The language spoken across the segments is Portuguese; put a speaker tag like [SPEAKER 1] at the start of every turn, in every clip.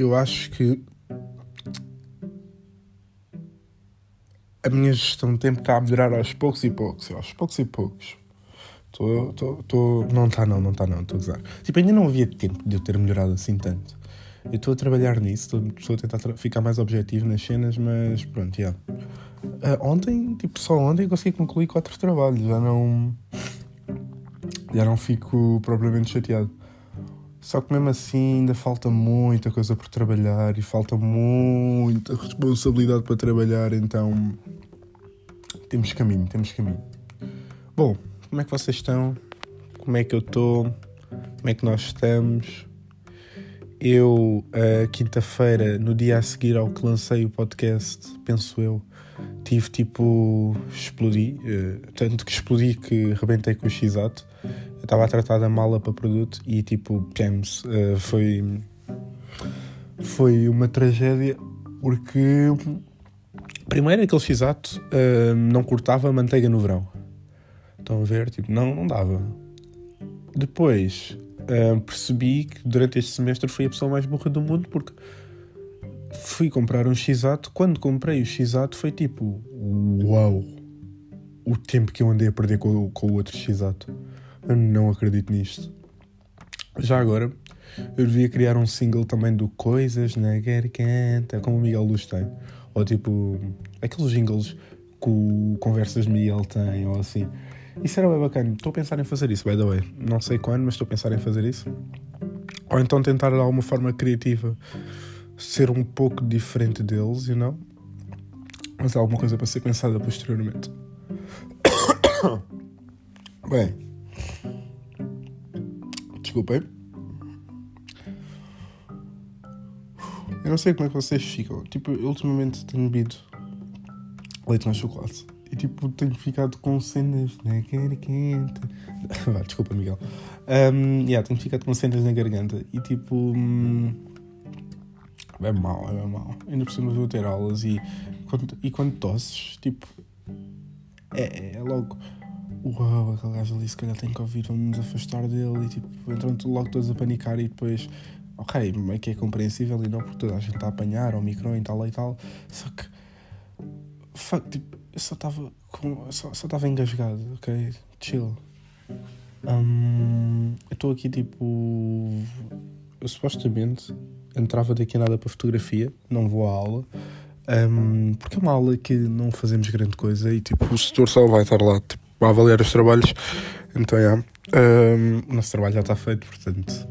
[SPEAKER 1] eu acho que a minha gestão de tempo está a melhorar aos poucos e poucos, aos poucos e poucos. Tô, tô, tô... Não está não, não está não, estou a usar. Tipo, ainda não havia tempo de eu ter melhorado assim tanto. Eu estou a trabalhar nisso, estou a tentar ficar mais objetivo nas cenas, mas pronto, já. Yeah. Uh, ontem, tipo, só ontem consegui concluir quatro trabalhos, já não. Já não fico propriamente chateado. Só que mesmo assim ainda falta muita coisa por trabalhar e falta muita responsabilidade para trabalhar, então temos caminho, temos caminho. Bom, como é que vocês estão? Como é que eu estou? Como é que nós estamos? Eu, quinta-feira, no dia a seguir ao que lancei o podcast, penso eu, tive tipo. explodi. Uh, tanto que explodi que rebentei com o X-Ato. Estava a tratar da mala para produto e tipo, James, uh, foi. foi uma tragédia porque. Primeiro, aquele X-Ato não cortava manteiga no verão. Estão a ver? Tipo, não, não dava. Depois, uh, percebi que durante este semestre fui a pessoa mais burra do mundo porque fui comprar um X-Ato. Quando comprei o X-Ato foi tipo, uau! O tempo que eu andei a perder com, com o outro X-Ato. Eu não acredito nisto. Já agora, eu devia criar um single também do Coisas na Garganta, como o Miguel Luz tem. Ou tipo, aqueles jingles que o Conversas Miguel tem, ou assim. Isso era bem bacana. Estou a pensar em fazer isso, by the way. Não sei quando, mas estou a pensar em fazer isso. Ou então tentar de alguma forma criativa ser um pouco diferente deles, you know? Mas alguma coisa para ser pensada posteriormente. Bem. Desculpem. Eu não sei como é que vocês ficam. Tipo, eu ultimamente tenho bebido leite no chocolate. E tipo, tenho ficado com cenas na garganta. Vá, desculpa, Miguel. Um, yeah, tenho ficado com cenas na garganta. E tipo. Hum, é mal, é mal. Ainda por cima vou ter aulas e e quando tosses, tipo. É, é logo. Uau, aquele gajo ali se calhar tem Covid, vamos nos afastar dele. E tipo, entram logo todos a panicar e depois. Ok, é que é compreensível e não porque toda a gente está a apanhar ao micro e tal e tal. Só que. Fuck, tipo eu só estava com. Só estava engasgado, ok? Chill. Um, eu estou aqui tipo. Eu supostamente entrava daqui a nada para fotografia, não vou à aula. Um, porque é uma aula que não fazemos grande coisa e tipo o setor só vai estar lá tipo, a avaliar os trabalhos. Então é. Um, o nosso trabalho já está feito, portanto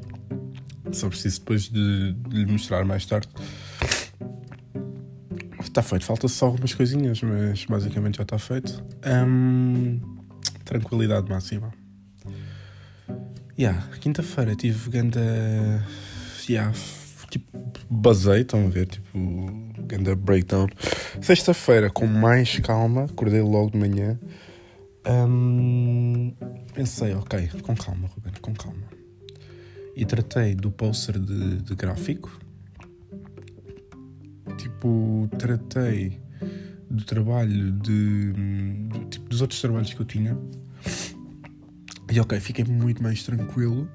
[SPEAKER 1] só preciso depois de, de lhe mostrar mais tarde. Está feito, falta só algumas coisinhas, mas basicamente já está feito. Um, tranquilidade máxima. Yeah, quinta-feira tive ganda. Yeah, tipo, basei, estão a ver? Tipo, ganda breakdown. Sexta-feira, com mais calma, acordei logo de manhã. Um, pensei, ok, com calma, Ruben, com calma. E tratei do poster de, de gráfico tipo, tratei do trabalho de, de tipo, dos outros trabalhos que eu tinha. E ok, fiquei muito mais tranquilo.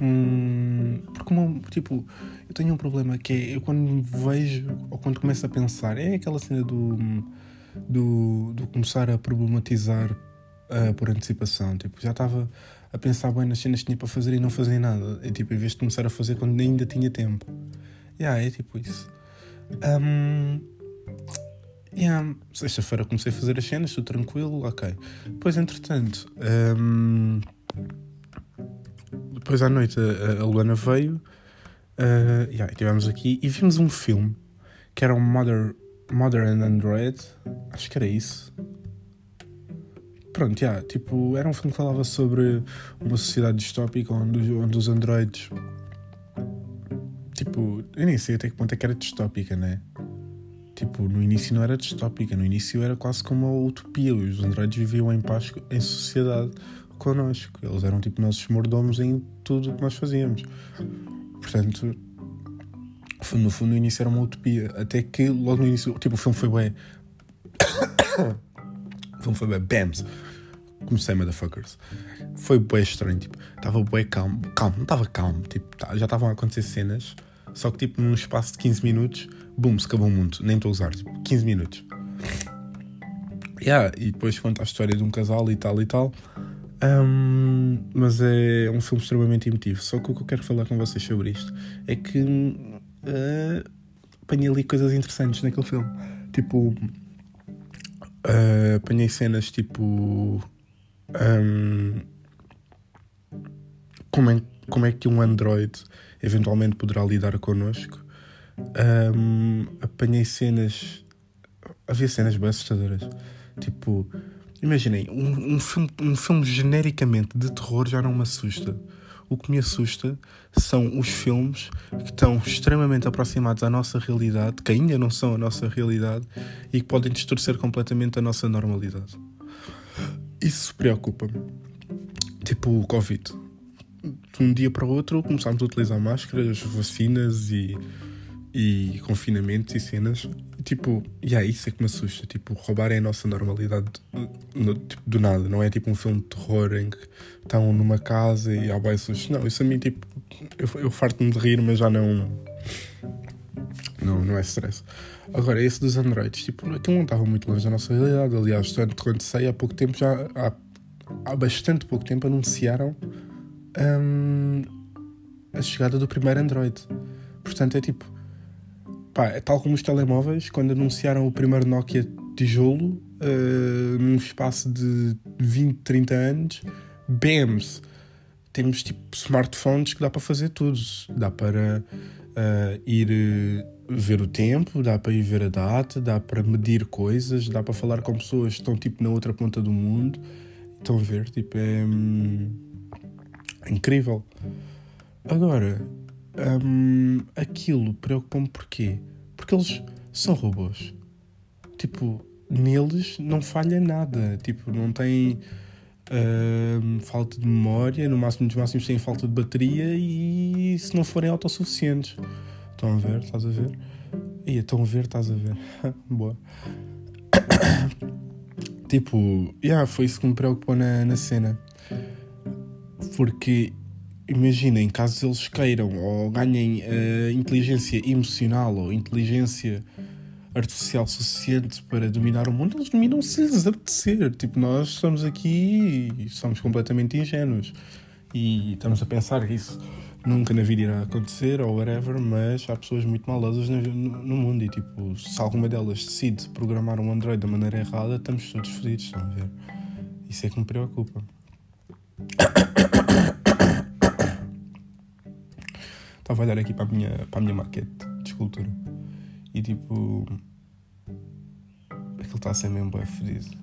[SPEAKER 1] Um, porque, tipo, eu tenho um problema que é eu quando vejo ou quando começo a pensar, é aquela cena do, do, do começar a problematizar uh, por antecipação. Tipo, já estava a pensar bem nas cenas que tinha para fazer e não fazer nada. E tipo, em vez de começar a fazer quando ainda tinha tempo. Yeah, é tipo isso. Um, yeah, Sexta-feira comecei a fazer as cenas, estou tranquilo, ok. Depois, entretanto, um, depois à noite a, Luana veio, uh, yeah, estivemos aqui e vimos um filme que era um Mother, Mother and Android, acho que era isso. Pronto, yeah, tipo, era um filme que falava sobre uma sociedade distópica onde, onde os androides Tipo, eu nem sei até que ponto é que era distópica, né? Tipo, no início não era distópica, no início era quase como uma utopia. Os androides viviam em paz, em sociedade connosco. Eles eram tipo nossos mordomos em tudo o que nós fazíamos. Portanto, no fundo, no início era uma utopia. Até que logo no início, tipo, o filme foi bem. O filme foi bem. Bams! Comecei, motherfuckers. Foi bem estranho, tipo, estava bem calmo. Calmo, não estava calmo, tipo, tá, já estavam a acontecer cenas Só que, tipo, num espaço de 15 minutos, boom, se acabou o mundo. Nem estou a usar, tipo, 15 minutos. Yeah, e depois conta a história de um casal e tal e tal. Um, mas é um filme extremamente emotivo. Só que o que eu quero falar com vocês sobre isto é que uh, apanhei ali coisas interessantes naquele filme. Tipo, uh, apanhei cenas tipo. Um, como, é, como é que um Android eventualmente poderá lidar connosco. Um, apanhei cenas. Havia cenas bem assustadoras. Tipo, imaginem, um, um, filme, um filme genericamente de terror já não me assusta. O que me assusta são os filmes que estão extremamente aproximados à nossa realidade, que ainda não são a nossa realidade e que podem distorcer completamente a nossa normalidade. Isso preocupa-me. Tipo o Covid. De um dia para o outro começámos a utilizar máscaras, vacinas e e confinamentos e cenas. Tipo, e yeah, isso é que me assusta. Tipo, roubar é a nossa normalidade no, tipo, do nada. Não é tipo um filme de terror em que estão numa casa e há baixos. Não, isso a mim, tipo, eu, eu farto-me de rir, mas já não. Não, não é stress. Agora, esse dos Androids, tipo, aquilo não estava muito longe da nossa realidade. Aliás, tanto quando sei, há pouco tempo já. Há, há bastante pouco tempo anunciaram hum, a chegada do primeiro Android. Portanto, é tipo pá, é tal como os telemóveis, quando anunciaram o primeiro Nokia tijolo, uh, num espaço de 20, 30 anos, BAMs. Temos tipo smartphones que dá para fazer tudo. Dá para uh, ir uh, ver o tempo, dá para ir ver a data, dá para medir coisas, dá para falar com pessoas que estão tipo na outra ponta do mundo. Estão a ver, tipo, é, hum, é incrível. Agora, um, aquilo preocupa-me porquê? Porque eles são robôs. Tipo, neles não falha nada. Tipo, não tem uh, falta de memória, no máximo dos máximos têm falta de bateria e se não forem autossuficientes. Estão a ver? Estás a ver? Estão a ver? Estás a ver? Boa. tipo, yeah, foi isso que me preocupou na, na cena. Porque imaginem, caso eles queiram ou ganhem uh, inteligência emocional ou inteligência artificial suficiente para dominar o mundo, eles dominam se lhes apetecer. Tipo, nós estamos aqui e somos completamente ingênuos e estamos a pensar que isso nunca na vida irá acontecer ou whatever, mas há pessoas muito maldosas no, no, mundo e tipo, se alguma delas decide programar um Android da maneira errada, estamos todos fodidos, estão a ver? Isso é que me preocupa. Estava a olhar aqui para a minha, para a minha maquete de escultura e tipo. Aquilo está a ser mesmo bem fedido.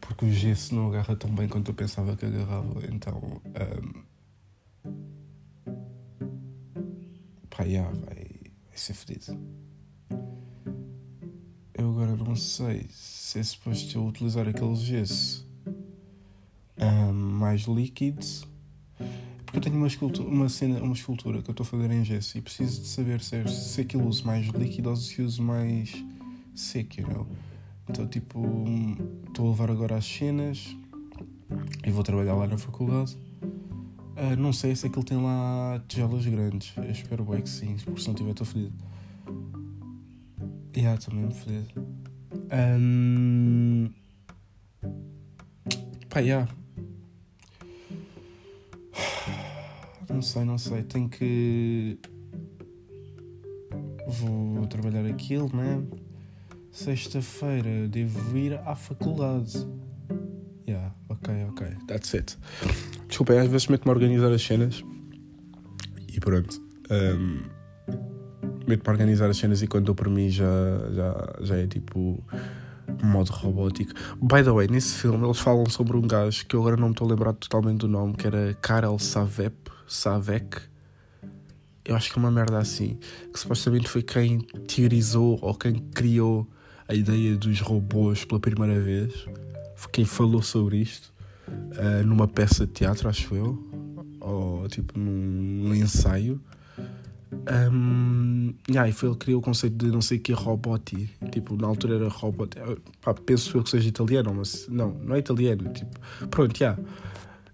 [SPEAKER 1] Porque o gesso não agarra tão bem quanto eu pensava que agarrava, então. Um, pá, yeah, vai, vai ser fedido. Eu agora não sei se é suposto eu utilizar aquele gesso um, mais líquido porque eu tenho uma, escultura, uma, cena, uma escultura que eu estou a fazer em gesso e preciso de saber se, é, se aquilo uso mais líquido ou se uso mais seco, know? Então, tipo, estou a levar agora as cenas e vou trabalhar lá na faculdade. Uh, não sei se aquilo tem lá tigelas grandes. Eu espero bem que sim, porque se não tiver, estou fedido. Yeah, estou mesmo fedido. Um... Pá, yeah. Não sei, não sei. Tenho que. Vou trabalhar aquilo, né? Sexta-feira devo ir à faculdade. Yeah, ok, ok. That's it. Desculpem, às vezes meto-me a organizar as cenas e pronto. Um, meto-me a organizar as cenas e quando dou por mim já, já, já é tipo modo robótico. By the way, nesse filme eles falam sobre um gajo que eu agora não me estou a lembrar totalmente do nome, que era Karel Savep. Savek, eu acho que é uma merda assim, que supostamente foi quem teorizou ou quem criou a ideia dos robôs pela primeira vez, foi quem falou sobre isto uh, numa peça de teatro, acho eu, ou tipo num, num ensaio. Um, yeah, e foi ele que criou o conceito de não sei o que roboti. Tipo, na altura era robot. Pá, penso eu que seja italiano, mas não, não é italiano. Tipo, pronto, já.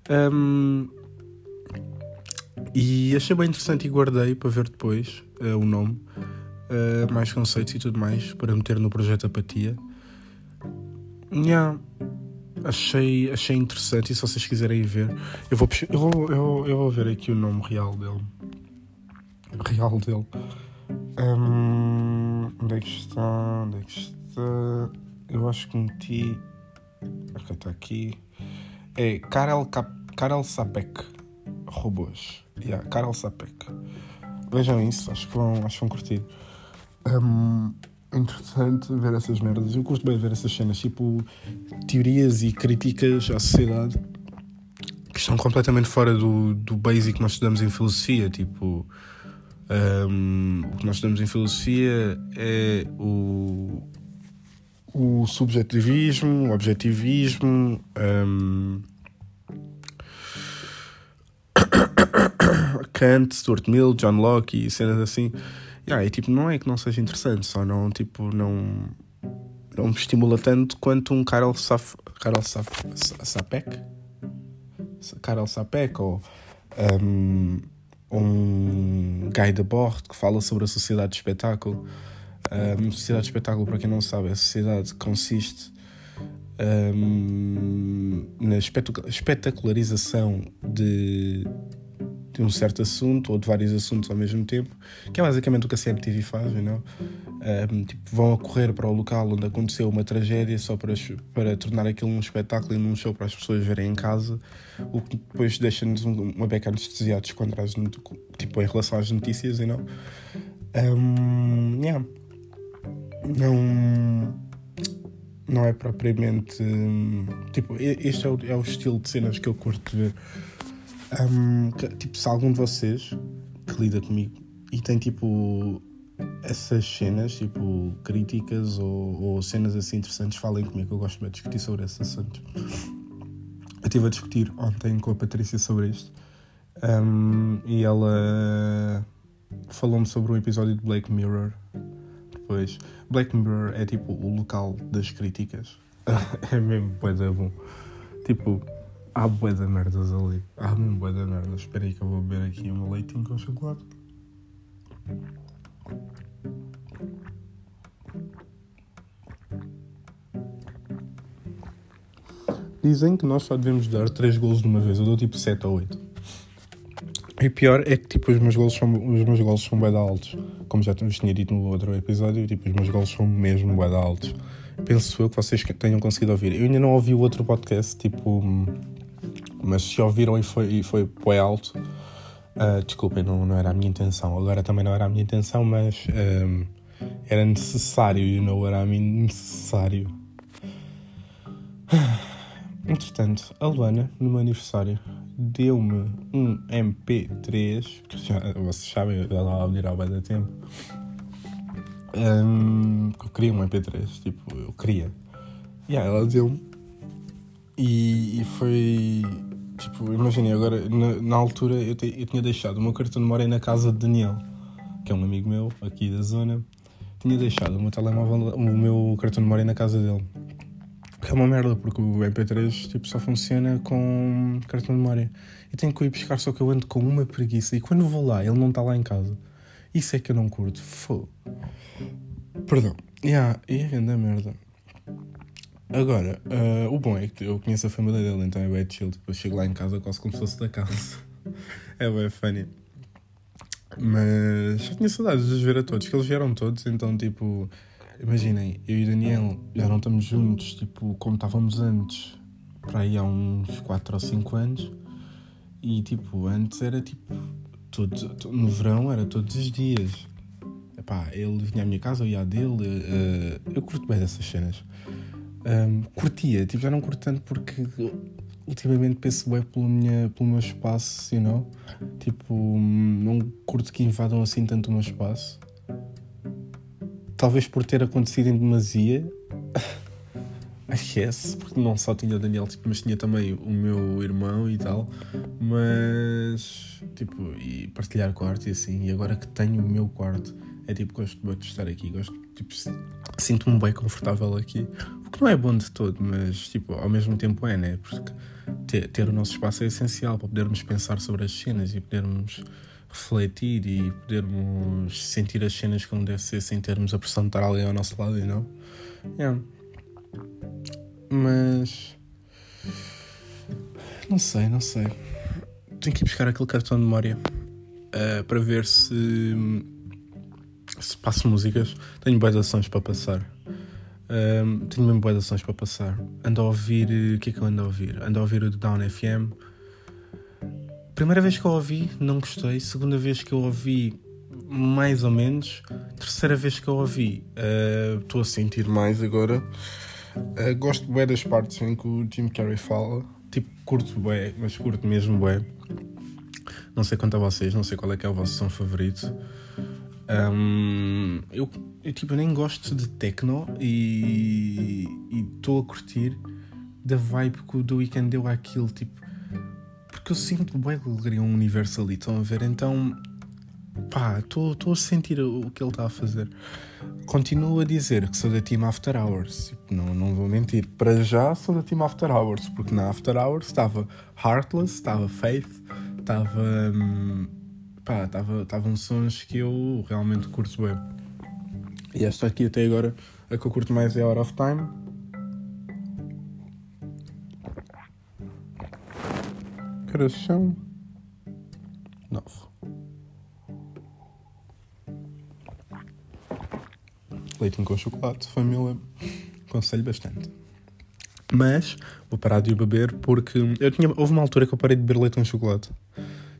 [SPEAKER 1] Yeah. Um, E achei bem interessante e guardei para ver depois uh, o nome, uh, mais conceitos e tudo mais, para meter no projeto Apatia. Yeah, achei, achei interessante e se vocês quiserem ver, eu vou, eu vou, eu eu vou ver aqui o nome real dele. Real dele. Um, onde é que está? Onde é que está? Eu acho que meti. Ok, está aqui. É Karel, Cap... Karel Sapek. Robôs. Yeah, Karel Sapek. Vejam isso, acho que vão, acho que vão curtir. Um, interessante ver essas merdas. Eu curto bem ver essas cenas, tipo teorias e críticas à sociedade que estão completamente fora do, do basic que nós estudamos em filosofia. Tipo, um, o que nós estudamos em filosofia é o, o subjetivismo, o objetivismo. Um, Kant, Stuart Mill, John Locke e cenas assim. Yeah, e tipo, não é que não seja interessante, só não, tipo, não, não me estimula tanto quanto um Karel, Saf, Karel Saf, Sapek. Karel Sapek ou um, um Guy Debord que fala sobre a sociedade de espetáculo. Um, sociedade de espetáculo, para quem não sabe, a sociedade consiste um, na espetacularização de de um certo assunto ou de vários assuntos ao mesmo tempo, que é basicamente o que a CMTV faz, know? um, tipo, vão a correr para o local onde aconteceu uma tragédia só para, para tornar aquilo um espetáculo e num show para as pessoas verem em casa, o que depois deixa-nos uma beca anestesiados contra as, tipo, em relação às notícias, you know? Um, yeah. Não não é propriamente. Tipo, este é o, é o estilo de cenas que eu curto ver. Um, que, tipo, se algum de vocês que lida comigo e tem tipo essas cenas, tipo críticas ou, ou cenas assim interessantes, falem comigo, eu gosto de discutir sobre esses assuntos. Eu estive a discutir ontem com a Patrícia sobre isto um, e ela falou-me sobre um episódio de Black Mirror. Depois, Black Mirror é tipo o local das críticas. é mesmo, pois é bom. Tipo, Há bué de merdas ali. Há mesmo bué de merdas. Espera aí que eu vou beber aqui um leitinho com chocolate. Dizem que nós só devemos dar 3 golos de uma vez. Eu dou tipo 7 ou 8. E pior é que tipo, os meus golos são, os meus golos são bué altos. Como já tinha dito no outro episódio, tipo, os meus golos são mesmo bué altos. Penso eu que vocês tenham conseguido ouvir. Eu ainda não ouvi o outro podcast, tipo mas se ouviram e foi, e foi alto, uh, desculpem, não, não era a minha intenção. Agora também não era a minha intenção, mas um, era necessário, you know what I mean? Necessário. Entretanto, a Luana, no meu aniversário, deu-me um MP3, que já, vocês sabem, já estava a ao bem da tempo. Um, eu queria um MP3, tipo, eu queria. E yeah, ela deu-me. E, e foi Tipo, imaginem, agora, na, na altura eu, te, eu, tinha deixado o meu cartão de memória na casa de Daniel, que é um amigo meu aqui da zona. Tinha deixado o meu telemóvel, o meu cartão de memória na casa dele. Que é uma merda, porque o MP3 tipo, só funciona com cartão de memória. E tenho que ir buscar, só que eu ando com uma preguiça. E quando vou lá, ele não está lá em casa. Isso é que eu não curto. Fô. Perdão. Yeah, e é grande merda. Agora, uh, o bom é que eu conheço a família dele, então é bem chill. Tipo, eu chego lá em casa quase como se fosse da casa. é bem funny. Mas já tinha saudades de os ver a todos, que eles vieram todos, então tipo, imaginem, eu e Daniel já não estamos juntos, tipo, como estávamos antes, para aí há uns 4 ou 5 anos. E tipo, antes era tipo, todos, no verão era todos os dias. Epá, ele vinha à minha casa, eu ia à dele, uh, eu curto bem dessas cenas um, curtia, tipo, já não curto tanto porque ultimamente penso bem pelo, minha, pelo meu espaço, you know? Tipo, não curto que invadam assim tanto o meu espaço. Talvez por ter acontecido em demasia. Guess, porque não só tinha o Daniel, tipo, mas tinha também o meu irmão e tal. Mas, tipo, e partilhar quarto e assim. E agora que tenho o meu quarto, É tipo, gosto de estar aqui, gosto, tipo, sinto-me bem confortável aqui. O que não é bom de todo, mas, tipo, ao mesmo tempo é, né? Porque ter, ter o nosso espaço é essencial para podermos pensar sobre as cenas e podermos refletir e podermos sentir as cenas como deve ser sem termos a pressão de estar ali ao nosso lado e não. Yeah. Mas. Não sei, não sei. Tenho que ir buscar aquele cartão de memória uh, para ver se. Se passo músicas. Tenho boas ações para passar. Um, tenho mesmo boas ações para passar. Ando a ouvir. O que é que eu ando a ouvir? Ando a ouvir o Down FM. Primeira vez que eu ouvi, não gostei. Segunda vez que eu ouvi, mais ou menos. Terceira vez que eu ouvi, estou uh, a sentir mais agora. Uh, gosto bem das partes em que o Jim Carrey fala. Tipo, curto bem, mas curto mesmo bem. Não sei quanto a vocês, não sei qual é que é o vosso som favorito. Um, eu, eu, tipo, nem gosto de techno e estou a curtir da vibe que o The Weeknd deu àquilo, tipo, porque eu sinto bem que ele um universo ali, estão a ver? Então, pá, estou a sentir o que ele está a fazer. Continuo a dizer que sou da Team After Hours, tipo, não, não vou mentir. Para já sou da Team After Hours, porque na After Hours estava Heartless, estava Faith, estava. Hum, pá, estavam sons que eu realmente curto bem. E esta aqui até agora, a que eu curto mais é Out of Time. Coração. Nove. Leitinho com chocolate, família. Aconselho bastante. Mas vou parar de o beber porque eu tinha, houve uma altura que eu parei de beber leite com chocolate.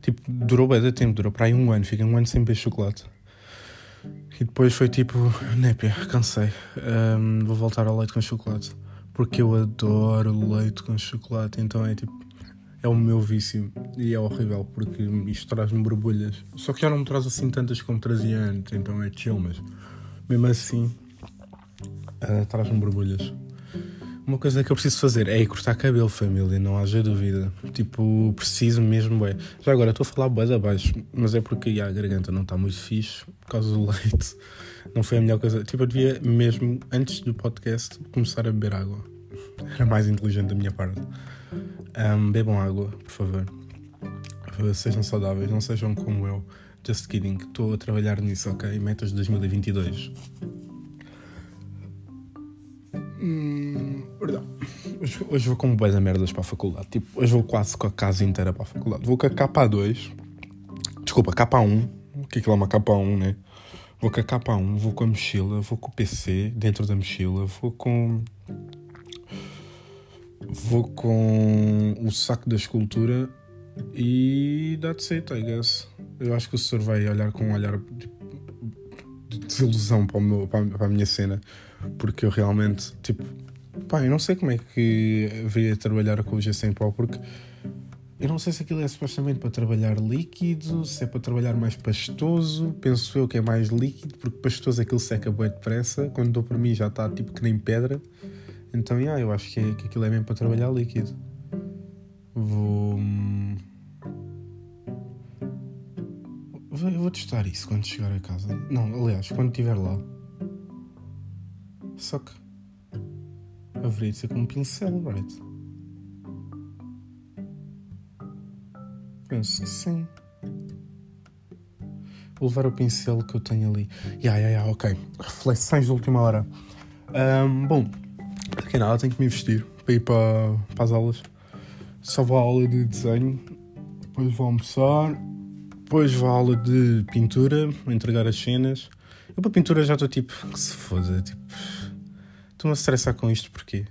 [SPEAKER 1] Tipo, durou bem de tempo, durou para aí um ano, fiquei um ano sem beber chocolate. E depois foi tipo, népia, cansei. Um, vou voltar ao leite com chocolate. Porque eu adoro leite com chocolate, então é tipo, é o meu vício e é horrível porque isto traz-me borbulhas. Só que já não me traz assim tantas como trazia antes, então é chill, mas mesmo assim uh, traz-me borbulhas. Uma coisa que eu preciso fazer é ir cortar cabelo, família, não haja dúvida. Tipo, preciso mesmo, bem. Já agora estou a falar bué abaixo, mas é porque a garganta não está muito fixe por causa do leite. Não foi a melhor coisa. Tipo, eu devia mesmo, antes do podcast, começar a beber água. Era mais inteligente da minha parte. Um, bebam água, por favor. Sejam saudáveis, não sejam como eu. Just kidding, estou a trabalhar nisso, ok? Metas de 2022. Perdão. Hoje, hoje vou com boas merdas para a faculdade. Tipo, hoje vou quase com a casa inteira para a faculdade. Vou com a capa 2. Desculpa, capa 1. O que é que é uma capa 1, né? Vou com a capa 1, vou com a mochila, vou com o PC dentro da mochila, vou com. Vou com o saco da escultura e that's it, I guess. Eu acho que o senhor vai olhar com um olhar de desilusão para, o meu, para a minha cena porque eu realmente, tipo, pá, eu não sei como é que viria trabalhar com o G 100 pó, porque eu não sei se aquilo é supostamente para trabalhar líquido, se é para trabalhar mais pastoso. Penso eu que é mais líquido, porque pastoso aquilo seca bem depressa. Quando dou para mim já está tipo que nem pedra. Então, yeah, eu acho que, é, que aquilo é mesmo para trabalhar líquido. Vou. Vou, vou testar isso quando chegar a casa. Não, aliás, quando estiver lá. Só que haveria de ser com um pincel, right? Penso que sim. Vou levar o pincel que eu tenho ali. Ya, ya, ya, ok. Reflexões de última hora. Um, bom, daqui a nada tenho que me vestir para ir para, para as aulas. Só vou à aula de desenho, depois vou almoçar, depois vou à aula de pintura, entregar as cenas. Eu para pintura já estou tipo, que se foda, tipo Estou-me a estressar com isto porquê?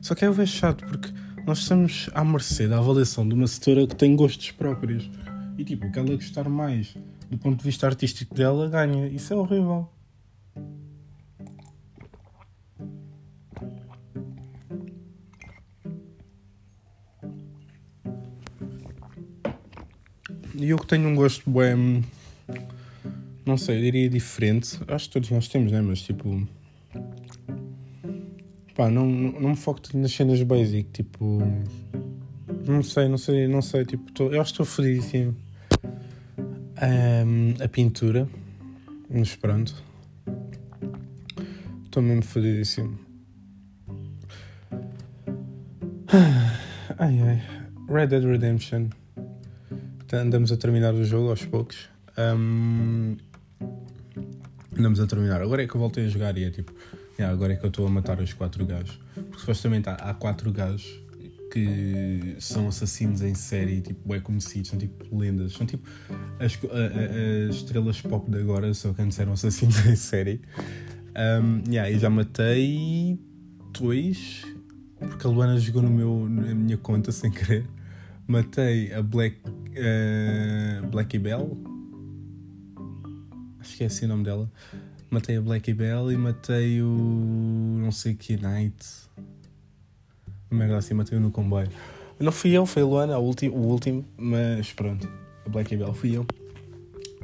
[SPEAKER 1] Só que é o chato porque nós estamos à mercê da avaliação de uma setora que tem gostos próprios. E tipo, o que ela gostar mais do ponto de vista artístico dela ganha. Isso é horrível. E eu que tenho um gosto bem. Não sei, eu diria diferente. Acho que todos nós temos, né? Mas tipo Pá, não, não me foco nas cenas basic, tipo. Não sei, não sei, não sei, tipo, tô, eu acho que estou fodidíssimo. Um, a pintura. Mas pronto. Estou mesmo fodidíssimo. Ai ai. Red Dead Redemption. Andamos a terminar o jogo aos poucos. Um, andamos a terminar. Agora é que eu voltei a jogar e é tipo. Yeah, agora é que eu estou a matar os quatro gajos. Porque supostamente há, há quatro gajos que são assassinos em série, tipo, é conhecidos, são tipo lendas, são tipo as, as estrelas pop de agora, só que antes eram assassinos em série. Um, yeah, já matei dois, porque a Luana jogou no meu, na minha conta sem querer. Matei a Black, uh, Blackie Bell, acho que é assim o nome dela. Matei a Blackie Bell e matei o. não sei que Knight merda assim, matei no comboio. Não fui eu, foi a Luana, o último, o último mas pronto, a Black Bell fui eu.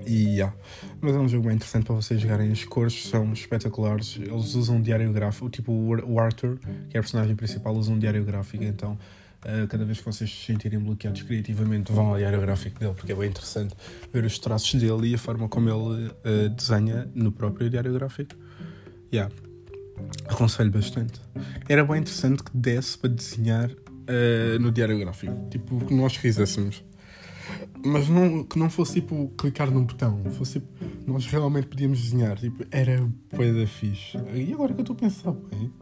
[SPEAKER 1] E yeah. Mas é um jogo bem interessante para vocês jogarem. As cores são espetaculares. Eles usam um diário gráfico. Tipo o Arthur, que é a personagem principal, usa um diário gráfico. Então, cada vez que vocês se sentirem bloqueados criativamente, vão ao diário gráfico dele, porque é bem interessante ver os traços dele e a forma como ele uh, desenha no próprio diário gráfico. Yeah. Aconselho bastante. Era bem interessante que desse para desenhar uh, no diário gráfico. Tipo, que nós fizéssemos. Mas não, que não fosse tipo clicar num botão. Fosse tipo, nós realmente podíamos desenhar. Tipo, era bem da fixe. E agora que eu estou a pensar bem,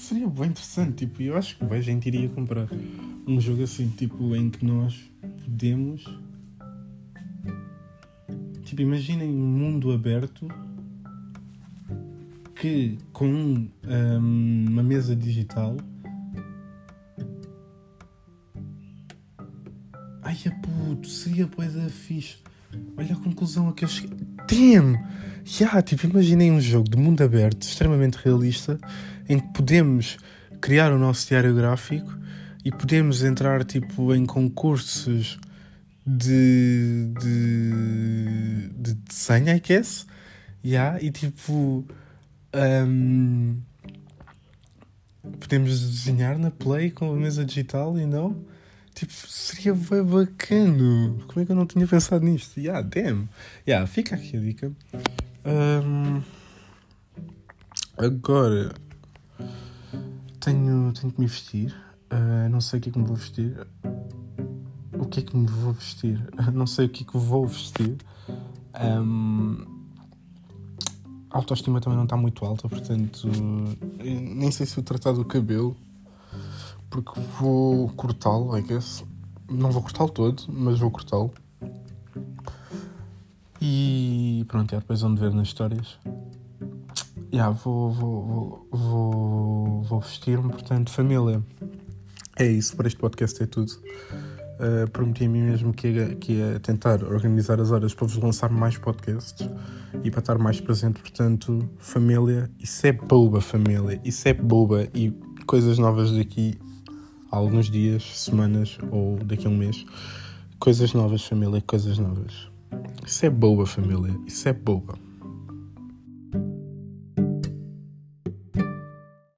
[SPEAKER 1] seria bem interessante. Tipo, eu acho que bem, a gente iria comprar um jogo assim, tipo, em que nós podemos. Tipo, imaginem um mundo aberto que com um, uma mesa digital. Ai, a puto, seria coisa fixe. Olha a conclusão a que eu cheguei. Damn! Yeah, tipo, imaginei um jogo de mundo aberto, extremamente realista, em que podemos criar o nosso diário gráfico e podemos entrar tipo em concursos de, de, de desenho, I guess. Yeah, e tipo um, podemos desenhar na Play com a mesa digital e não? Tipo, seria bem bacana. Como é que eu não tinha pensado nisto? Yeah, damn. Yeah, fica aqui a dica. Um, agora tenho, tenho que me vestir. Uh, não sei o que é que me vou vestir. O que é que me vou vestir? Não sei o que é que vou vestir. Um, a autoestima também não está muito alta, portanto, nem sei se vou tratar do cabelo, porque vou cortá-lo, I guess. Não vou cortá-lo todo, mas vou cortá-lo. E pronto, é depois vão ver nas histórias. Yeah, vou, vou, vou, vou, vestir-me, portanto, família. É isso, para este podcast é tudo. Uh, prometi a mim mesmo que ia, que ia tentar organizar as horas para vos lançar mais podcasts e para estar mais presente. Portanto, família, isso é boba, família, isso é boba e coisas novas daqui a alguns dias, semanas ou daqui a um mês. Coisas novas, família, coisas novas. Isso é boba, família, isso é boba.